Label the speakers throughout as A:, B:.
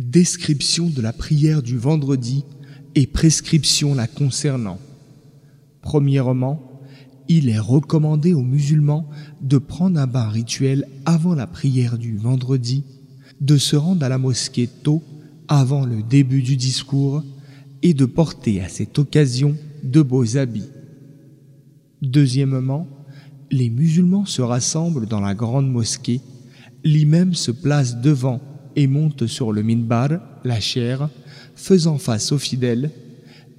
A: Description de la prière du vendredi et prescription la concernant. Premièrement, il est recommandé aux musulmans de prendre un bain rituel avant la prière du vendredi, de se rendre à la mosquée tôt avant le début du discours et de porter à cette occasion de beaux habits. Deuxièmement, les musulmans se rassemblent dans la grande mosquée, l'imam se place devant et monte sur le minbar, la chair, faisant face aux fidèles,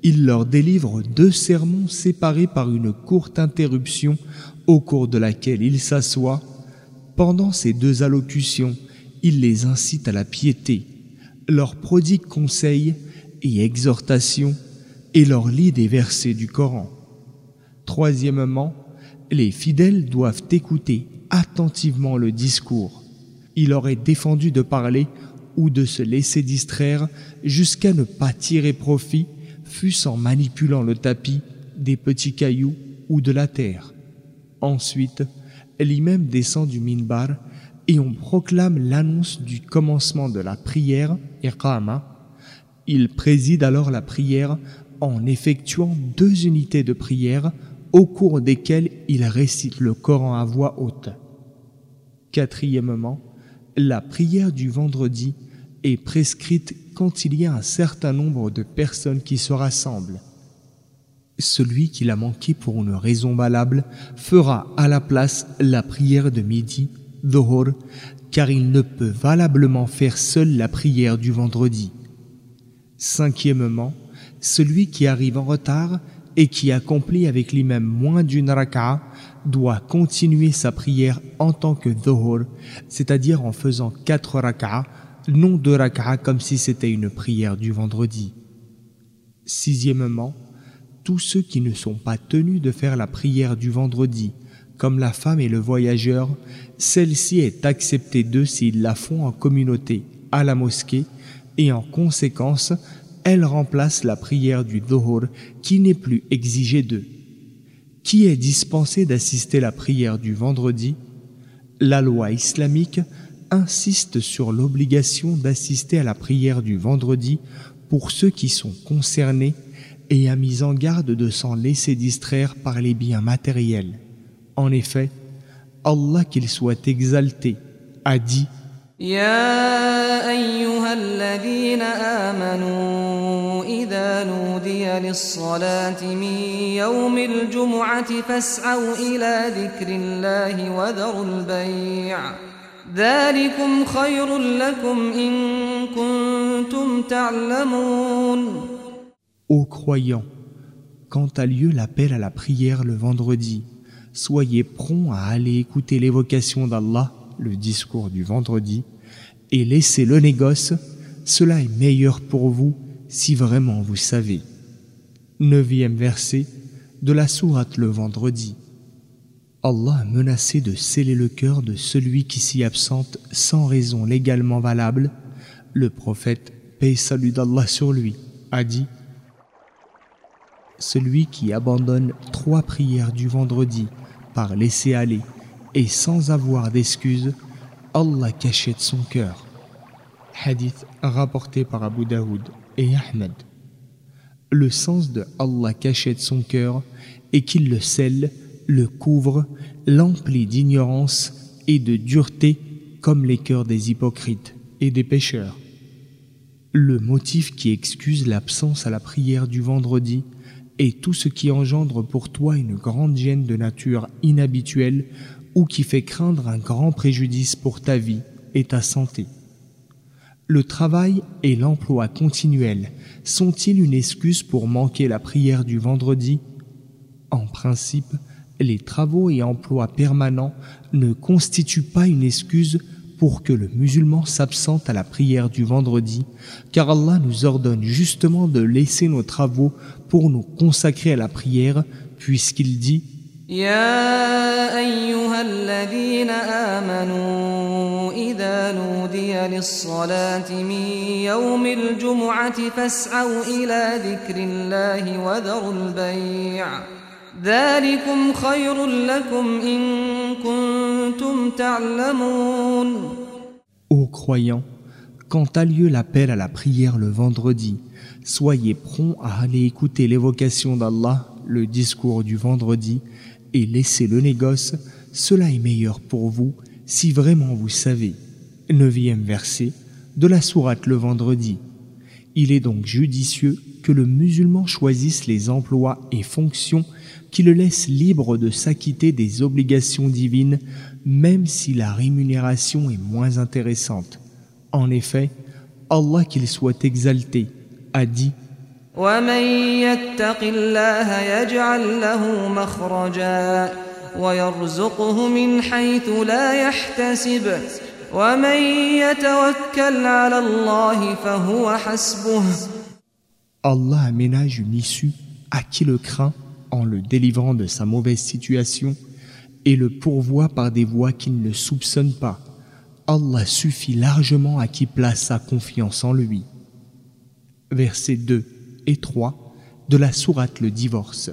A: il leur délivre deux sermons séparés par une courte interruption au cours de laquelle il s'assoit. Pendant ces deux allocutions, il les incite à la piété, leur prodigue conseils et exhortations et leur lit des versets du Coran. Troisièmement, les fidèles doivent écouter attentivement le discours il aurait défendu de parler ou de se laisser distraire jusqu'à ne pas tirer profit, fût-ce en manipulant le tapis, des petits cailloux ou de la terre. Ensuite, l'îm-même descend du minbar et on proclame l'annonce du commencement de la prière, Iqama. Il préside alors la prière en effectuant deux unités de prière au cours desquelles il récite le Coran à voix haute. Quatrièmement, la prière du vendredi est prescrite quand il y a un certain nombre de personnes qui se rassemblent. Celui qui l'a manqué pour une raison valable fera à la place la prière de midi, Dhuhr, car il ne peut valablement faire seul la prière du vendredi. Cinquièmement, celui qui arrive en retard et qui accomplit avec lui-même moins d'une raka'a doit continuer sa prière en tant que dhuhr, c'est-à-dire en faisant quatre raka'a, non deux raka'a comme si c'était une prière du vendredi. Sixièmement, tous ceux qui ne sont pas tenus de faire la prière du vendredi, comme la femme et le voyageur, celle-ci est acceptée d'eux s'ils la font en communauté, à la mosquée, et en conséquence, elle remplace la prière du Dhuhr qui n'est plus exigée d'eux. Qui est dispensé d'assister la prière du vendredi La loi islamique insiste sur l'obligation d'assister à la prière du vendredi pour ceux qui sont concernés et a mis en garde de s'en laisser distraire par les biens matériels. En effet, Allah qu'il soit exalté a dit « Ya O croyant, croyants, quand a lieu l'appel à la prière le vendredi, soyez prompt à aller écouter l'évocation d'Allah, le discours du vendredi, et laissez le négoce, cela est meilleur pour vous si vraiment vous savez. Neuvième verset de la sourate le vendredi. Allah a menacé de sceller le cœur de celui qui s'y absente sans raison légalement valable. Le prophète, paix et salut d'Allah sur lui, a dit Celui qui abandonne trois prières du vendredi par laisser aller et sans avoir d'excuses, Allah cachette son cœur. Hadith rapporté par Abu Daoud et Ahmed Le sens de Allah de son cœur et qu'il le scelle, le couvre, l'emplit d'ignorance et de dureté comme les cœurs des hypocrites et des pécheurs. Le motif qui excuse l'absence à la prière du vendredi et tout ce qui engendre pour toi une grande gêne de nature inhabituelle ou qui fait craindre un grand préjudice pour ta vie et ta santé. Le travail et l'emploi continuel sont-ils une excuse pour manquer la prière du vendredi En principe, les travaux et emplois permanents ne constituent pas une excuse pour que le musulman s'absente à la prière du vendredi, car Allah nous ordonne justement de laisser nos travaux pour nous consacrer à la prière, puisqu'il dit ⁇ يا ايها الذين امنوا اذا نودي للصلاه من يوم الجمعه فاسعوا الى ذكر الله وذروا البيع ذلكم خير لكم ان كنتم تعلمون او croyants, quand a lieu l'appel à la prière le vendredi, soyez prompts à aller écouter l'évocation d'Allah, le discours du vendredi, et laissez le négoce, cela est meilleur pour vous si vraiment vous savez. Neuvième verset de la sourate le vendredi. Il est donc judicieux que le musulman choisisse les emplois et fonctions qui le laissent libre de s'acquitter des obligations divines, même si la rémunération est moins intéressante. En effet, Allah qu'il soit exalté a dit Allah aménage une issue à qui le craint en le délivrant de sa mauvaise situation et le pourvoit par des voies qu'il ne soupçonne pas. Allah suffit largement à qui place sa confiance en lui. Verset 2 et de la sourate le divorce.